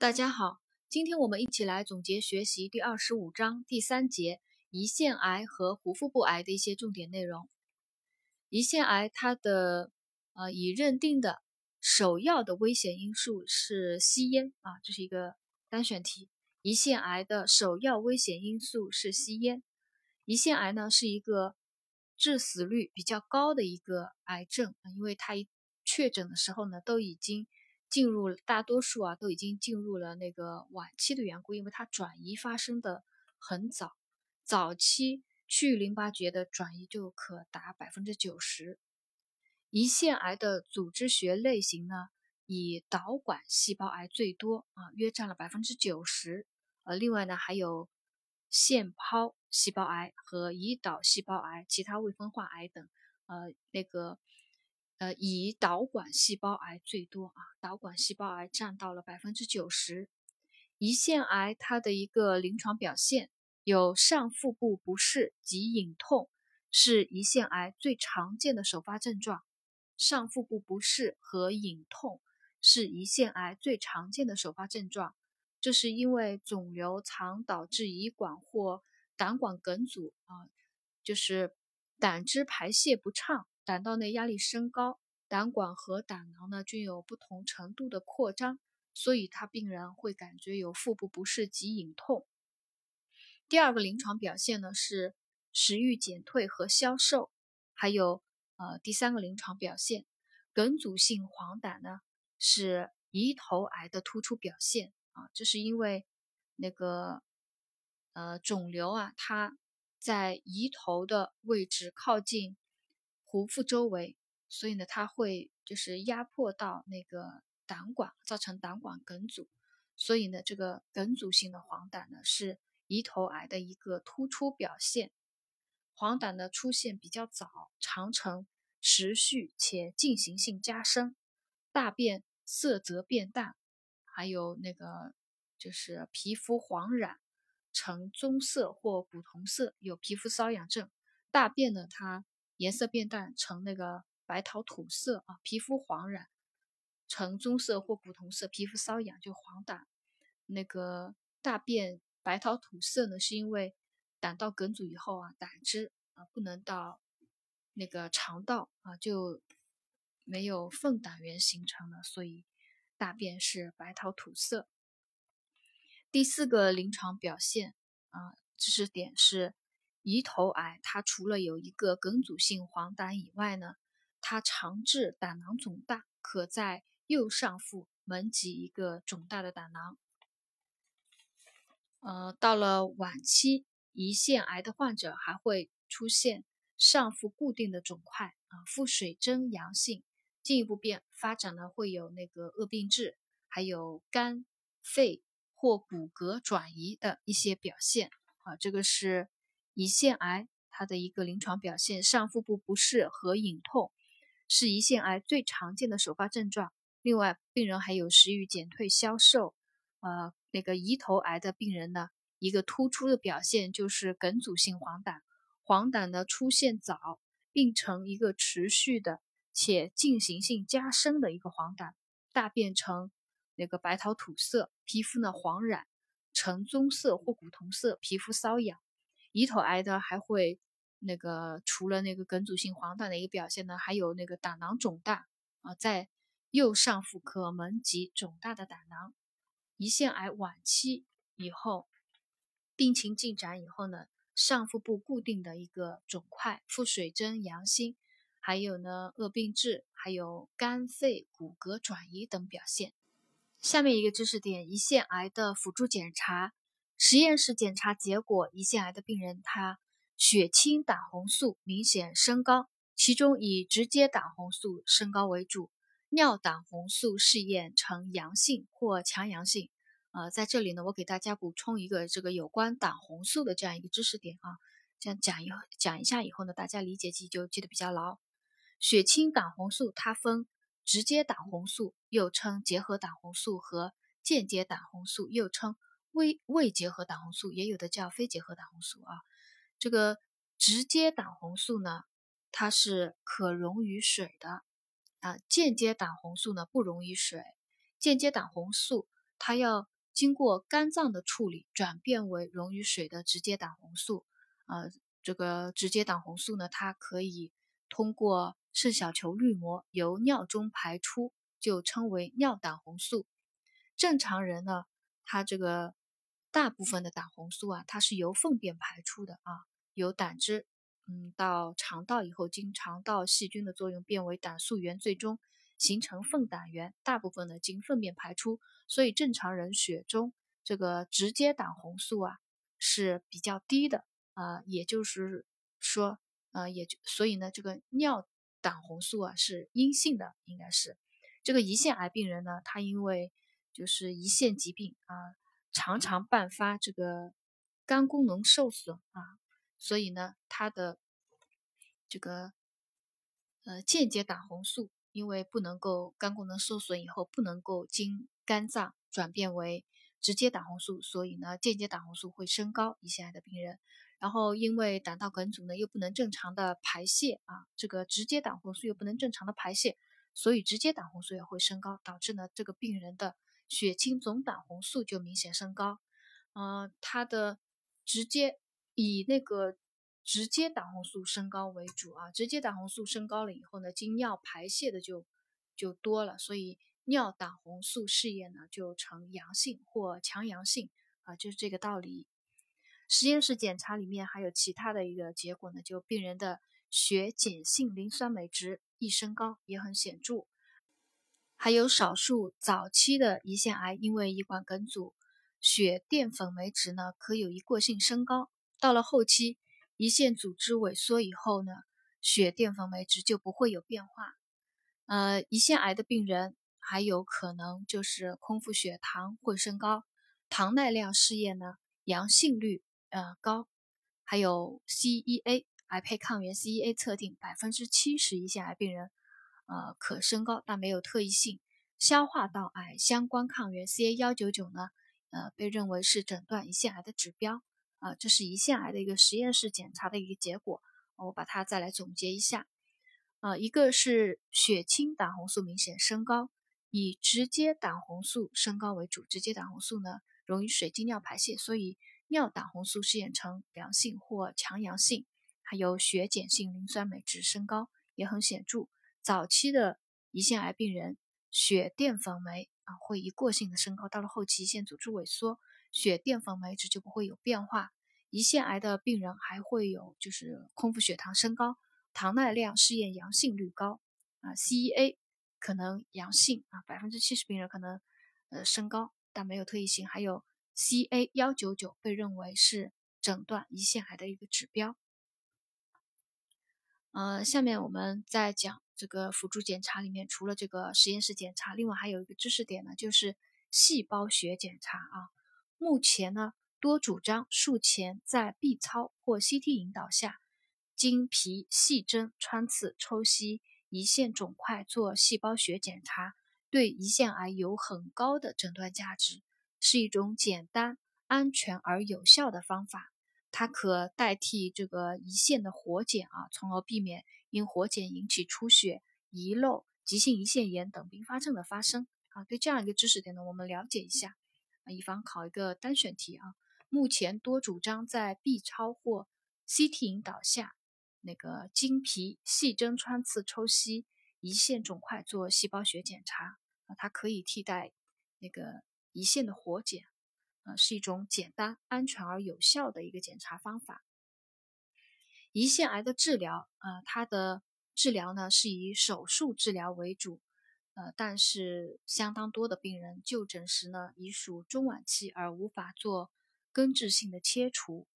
大家好，今天我们一起来总结学习第二十五章第三节胰腺癌和壶腹部癌的一些重点内容。胰腺癌它的呃已认定的首要的危险因素是吸烟啊，这是一个单选题。胰腺癌的首要危险因素是吸烟。胰腺癌呢是一个致死率比较高的一个癌症，因为它一确诊的时候呢都已经进入大多数啊都已经进入了那个晚期的缘故，因为它转移发生的很早，早期区域淋巴结的转移就可达百分之九十。胰腺癌的组织学类型呢，以导管细胞癌最多啊，约占了百分之九十。呃，另外呢还有腺泡细胞癌和胰岛细胞癌、其他未分化癌等。呃，那个呃以导管细胞癌最多啊，导管细胞癌占到了百分之九十。胰腺癌它的一个临床表现有上腹部不适及隐痛，是胰腺癌最常见的首发症状。上腹部不适和隐痛是胰腺癌最常见的首发症状，这是因为肿瘤常导致胰管或胆管梗阻啊，就是胆汁排泄不畅，胆道内压力升高，胆管和胆囊呢均有不同程度的扩张，所以他病人会感觉有腹部不适及隐痛。第二个临床表现呢是食欲减退和消瘦，还有。呃，第三个临床表现，梗阻性黄疸呢是胰头癌的突出表现啊，这是因为那个呃肿瘤啊，它在胰头的位置靠近壶腹周围，所以呢，它会就是压迫到那个胆管，造成胆管梗阻，所以呢，这个梗阻性的黄疸呢是胰头癌的一个突出表现。黄疸呢出现比较早，常呈持续且进行性加深，大便色泽变淡，还有那个就是皮肤黄染，呈棕色或古铜色，有皮肤瘙痒症。大便呢，它颜色变淡，呈那个白桃土色啊，皮肤黄染，呈棕色或古铜色，皮肤瘙痒就黄疸。那个大便白桃土色呢，是因为。胆道梗阻以后啊，胆汁啊不能到那个肠道啊，就没有粪胆源形成了，所以大便是白桃土色。第四个临床表现啊，知识点是胰头癌，它除了有一个梗阻性黄疸以外呢，它常致胆囊肿大，可在右上腹门及一个肿大的胆囊。呃，到了晚期。胰腺癌的患者还会出现上腹固定的肿块啊，腹水针阳性，进一步变发展呢会有那个恶病质，还有肝、肺或骨骼转移的一些表现啊。这个是胰腺癌它的一个临床表现，上腹部不适和隐痛是胰腺癌最常见的首发症状。另外，病人还有食欲减退、消瘦，呃，那个胰头癌的病人呢。一个突出的表现就是梗阻性黄疸，黄疸呢出现早，并呈一个持续的且进行性加深的一个黄疸，大便呈那个白桃土色，皮肤呢黄染，呈棕色或古铜色，皮肤瘙痒。胰头癌的还会那个除了那个梗阻性黄疸的一个表现呢，还有那个胆囊肿大啊，在右上腹可门及肿大的胆囊。胰腺癌晚期以后。病情进展以后呢，上腹部固定的一个肿块，腹水针阳性，还有呢恶病质，还有肝肺骨骼转移等表现。下面一个知识点：胰腺癌的辅助检查，实验室检查结果，胰腺癌的病人他血清胆红素明显升高，其中以直接胆红素升高为主，尿胆红素试验呈阳性或强阳性。呃，在这里呢，我给大家补充一个这个有关胆红素的这样一个知识点啊，这样讲一讲一下以后呢，大家理解记就记得比较牢。血清胆红素它分直接胆红素，又称结合胆红素和间接胆红素，又称未未结合胆红素，也有的叫非结合胆红素啊。这个直接胆红素呢，它是可溶于水的啊，间接胆红素呢不溶于水，间接胆红素。它要经过肝脏的处理，转变为溶于水的直接胆红素。啊，这个直接胆红素呢，它可以通过肾小球滤膜由尿中排出，就称为尿胆红素。正常人呢，他这个大部分的胆红素啊，它是由粪便排出的啊，由胆汁。嗯，到肠道以后，经肠道细菌的作用变为胆素原，最终形成粪胆原。大部分呢经粪便排出，所以正常人血中这个直接胆红素啊是比较低的啊，也就是说，呃，也就所以呢，这个尿胆红素啊是阴性的，应该是这个胰腺癌病人呢，他因为就是胰腺疾病啊，常常伴发这个肝功能受损啊。所以呢，它的这个呃间接胆红素，因为不能够肝功能受损以后不能够经肝脏转变为直接胆红素，所以呢间接胆红素会升高。胰腺癌的病人，然后因为胆道梗阻呢又不能正常的排泄啊，这个直接胆红素又不能正常的排泄，所以直接胆红素也会升高，导致呢这个病人的血清总胆红素就明显升高。呃，它的直接。以那个直接胆红素升高为主啊，直接胆红素升高了以后呢，经尿排泄的就就多了，所以尿胆红素试验呢就呈阳性或强阳性啊，就是这个道理。实验室检查里面还有其他的一个结果呢，就病人的血碱性磷酸镁值一升高也很显著，还有少数早期的胰腺癌因为胰管梗阻，血淀粉酶值呢可有一过性升高。到了后期，胰腺组织萎缩以后呢，血淀粉酶值就不会有变化。呃，胰腺癌的病人还有可能就是空腹血糖会升高，糖耐量试验呢阳性率呃高，还有 CEA 癌胚抗原 CEA 测定百分之七十胰腺癌病人呃可升高，但没有特异性。消化道癌相关抗原 CA 幺九九呢，呃被认为是诊断胰腺癌的指标。啊，这是胰腺癌的一个实验室检查的一个结果，我把它再来总结一下。啊，一个是血清胆红素明显升高，以直接胆红素升高为主。直接胆红素呢，溶于水经尿排泄，所以尿胆红素试验呈良性或强阳性。还有血碱性磷酸镁值升高也很显著。早期的胰腺癌病人血淀粉酶啊会一过性的升高，到了后期胰腺组织萎缩。血淀粉酶值就不会有变化。胰腺癌的病人还会有就是空腹血糖升高，糖耐量试验阳性率高啊，CEA 可能阳性啊，百分之七十病人可能呃升高，但没有特异性。还有 CA 幺九九被认为是诊断胰腺癌的一个指标。呃，下面我们再讲这个辅助检查里面，除了这个实验室检查，另外还有一个知识点呢，就是细胞学检查啊。目前呢，多主张术前在 B 超或 CT 引导下，经皮细针穿刺抽吸胰腺肿块做细胞学检查，对胰腺癌有很高的诊断价值，是一种简单、安全而有效的方法。它可代替这个胰腺的活检啊，从而避免因活检引起出血、遗漏、急性胰腺炎等并发症的发生啊。对这样一个知识点呢，我们了解一下。啊以防考一个单选题啊，目前多主张在 B 超或 CT 引导下，那个经皮细针穿刺抽吸胰腺肿块做细胞学检查啊，它可以替代那个胰腺的活检，啊，是一种简单、安全而有效的一个检查方法。胰腺癌的治疗啊，它的治疗呢是以手术治疗为主。呃，但是相当多的病人就诊时呢，已属中晚期而无法做根治性的切除。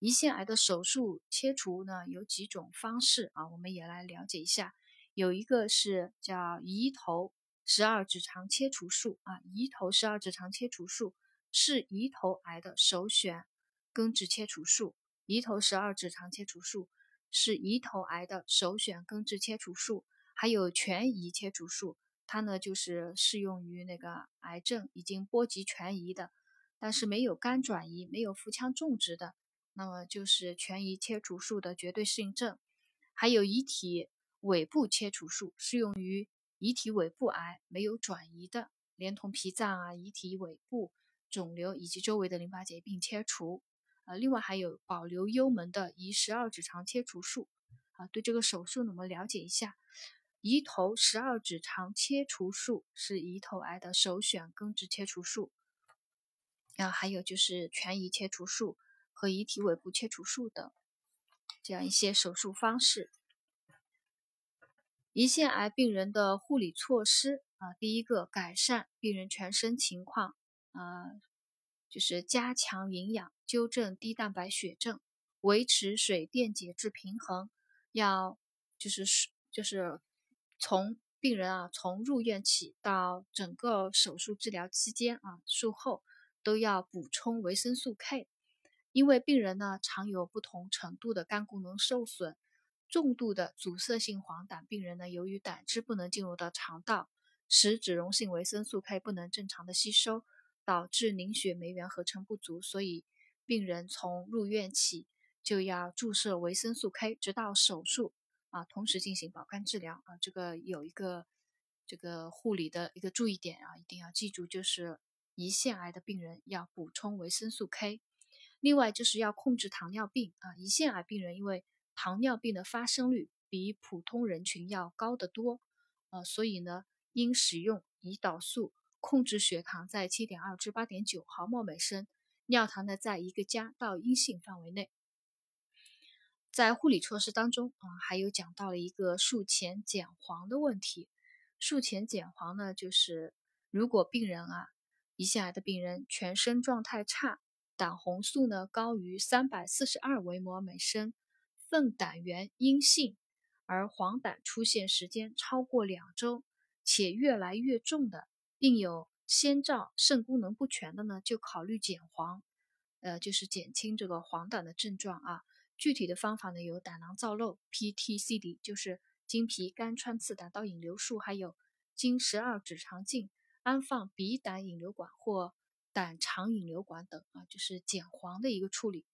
胰腺癌的手术切除呢，有几种方式啊，我们也来了解一下。有一个是叫胰头十二指肠切除术啊，胰头十二指肠切除术是胰头癌的首选根治切除术。胰头十二指肠切除术是胰头癌的首选根治切除术，还有全胰切除术。它呢，就是适用于那个癌症已经波及全胰的，但是没有肝转移、没有腹腔种植的，那么就是全胰切除术的绝对适应症。还有胰体尾部切除术，适用于胰体尾部癌没有转移的连同脾脏啊、胰体尾部肿瘤以及周围的淋巴结并切除。呃，另外还有保留幽门的胰十二指肠切除术。啊，对这个手术呢，我们了解一下。胰头十二指肠切除术是胰头癌的首选根治切除术。啊，还有就是全胰切除术和胰体尾部切除术等这样一些手术方式。胰腺癌病人的护理措施啊，第一个改善病人全身情况啊，就是加强营养，纠正低蛋白血症，维持水电解质平衡。要就是就是从病人啊从入院起到整个手术治疗期间啊术后都要补充维生素 K，因为病人呢常有不同程度的肝功能受损。重度的阻塞性黄疸病人呢，由于胆汁不能进入到肠道，使脂溶性维生素 K 不能正常的吸收，导致凝血酶原合成不足，所以病人从入院起就要注射维生素 K，直到手术啊，同时进行保肝治疗啊。这个有一个这个护理的一个注意点啊，一定要记住，就是胰腺癌的病人要补充维生素 K。另外就是要控制糖尿病啊，胰腺癌病人因为糖尿病的发生率比普通人群要高得多，呃，所以呢，应使用胰岛素控制血糖在七点二至八点九毫摩尔每升，尿糖呢在一个加到阴性范围内。在护理措施当中啊，还有讲到了一个术前减黄的问题。术前减黄呢，就是如果病人啊，胰腺癌的病人全身状态差，胆红素呢高于三百四十二微摩尔每升。粪胆原阴性，而黄疸出现时间超过两周，且越来越重的，并有先兆肾功能不全的呢，就考虑减黄，呃，就是减轻这个黄疸的症状啊。具体的方法呢，有胆囊造瘘 （PTCD），就是经皮肝穿刺胆道引流术，还有经十二指肠镜安放鼻胆引流管或胆肠引流管等啊，就是减黄的一个处理。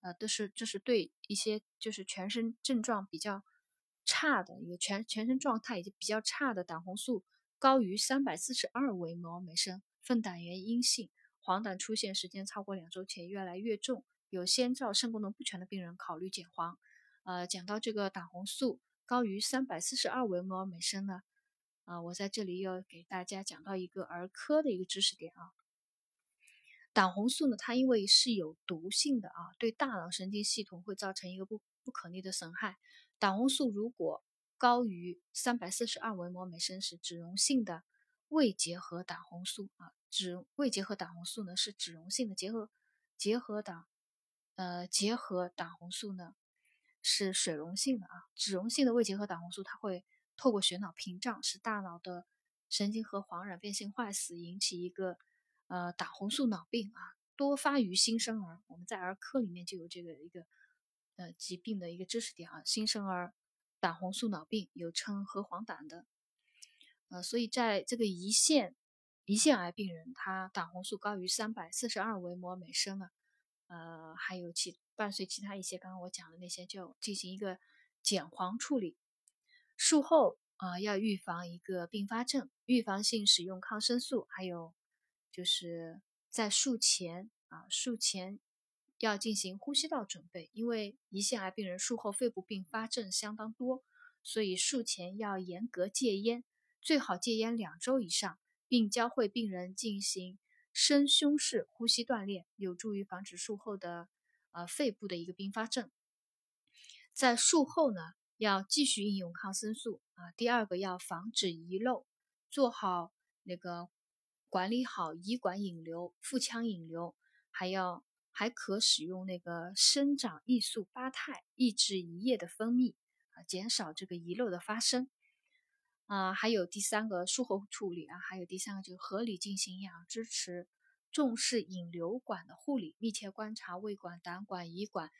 呃，都是这是对一些就是全身症状比较差的一个全全身状态已经比较差的胆红素高于三百四十二微摩尔每升，粪胆原阴性，黄疸出现时间超过两周且越来越重，有先兆肾功能不全的病人考虑减黄。呃，讲到这个胆红素高于三百四十二微摩尔每升呢，啊，我在这里要给大家讲到一个儿科的一个知识点啊。胆红素呢，它因为是有毒性的啊，对大脑神经系统会造成一个不不可逆的损害。胆红素如果高于三百四十二微摩每升是脂溶性的胃结核胆红素啊，脂胃结核胆红素呢是脂溶性的结合结合胆，呃结合胆红素呢是水溶性的啊，脂溶性的胃结核胆红素它会透过血脑屏障，使大脑的神经核黄染变性坏死，引起一个。呃，胆红素脑病啊，多发于新生儿。我们在儿科里面就有这个一个呃疾病的一个知识点啊，新生儿胆红素脑病，有称核黄疸的。呃，所以在这个胰腺胰腺癌病人，他胆红素高于三百四十二微摩尔每升了，呃，还有其伴随其他一些刚刚我讲的那些，就进行一个减黄处理。术后啊，要预防一个并发症，预防性使用抗生素，还有。就是在术前啊，术前要进行呼吸道准备，因为胰腺癌病人术后肺部并发症相当多，所以术前要严格戒烟，最好戒烟两周以上，并教会病人进行深胸式呼吸锻炼，有助于防止术后的呃肺部的一个并发症。在术后呢，要继续应用抗生素啊。第二个要防止遗漏，做好那个。管理好胰管引流、腹腔引流，还要还可使用那个生长抑素八肽，抑制胰液的分泌啊，减少这个遗漏的发生啊。还有第三个术后处理啊，还有第三个就是合理进行营养支持，重视引流管的护理，密切观察胃管、胆管、胰管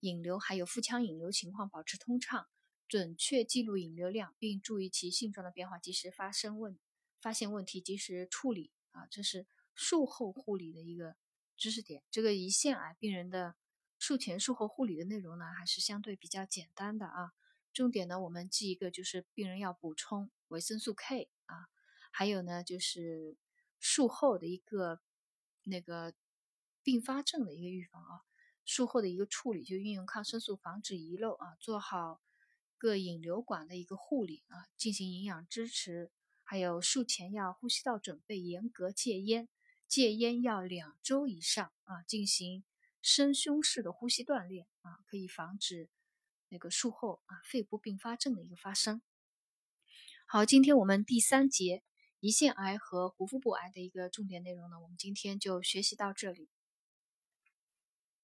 引流，还有腹腔引流情况，保持通畅，准确记录引流量，并注意其性状的变化，及时发生问发现问题，及时处理。啊，这是术后护理的一个知识点。这个胰腺癌病人的术前、术后护理的内容呢，还是相对比较简单的啊。重点呢，我们记一个，就是病人要补充维生素 K 啊，还有呢，就是术后的一个那个并发症的一个预防啊，术后的一个处理就运用抗生素防止遗漏啊，做好各引流管的一个护理啊，进行营养支持，还有术前要呼吸道准备，严格戒烟，戒烟要两周以上啊，进行深胸式的呼吸锻炼啊，可以防止那个术后啊肺部并发症的一个发生。好，今天我们第三节胰腺癌和胡腹部癌的一个重点内容呢，我们今天就学习到这里。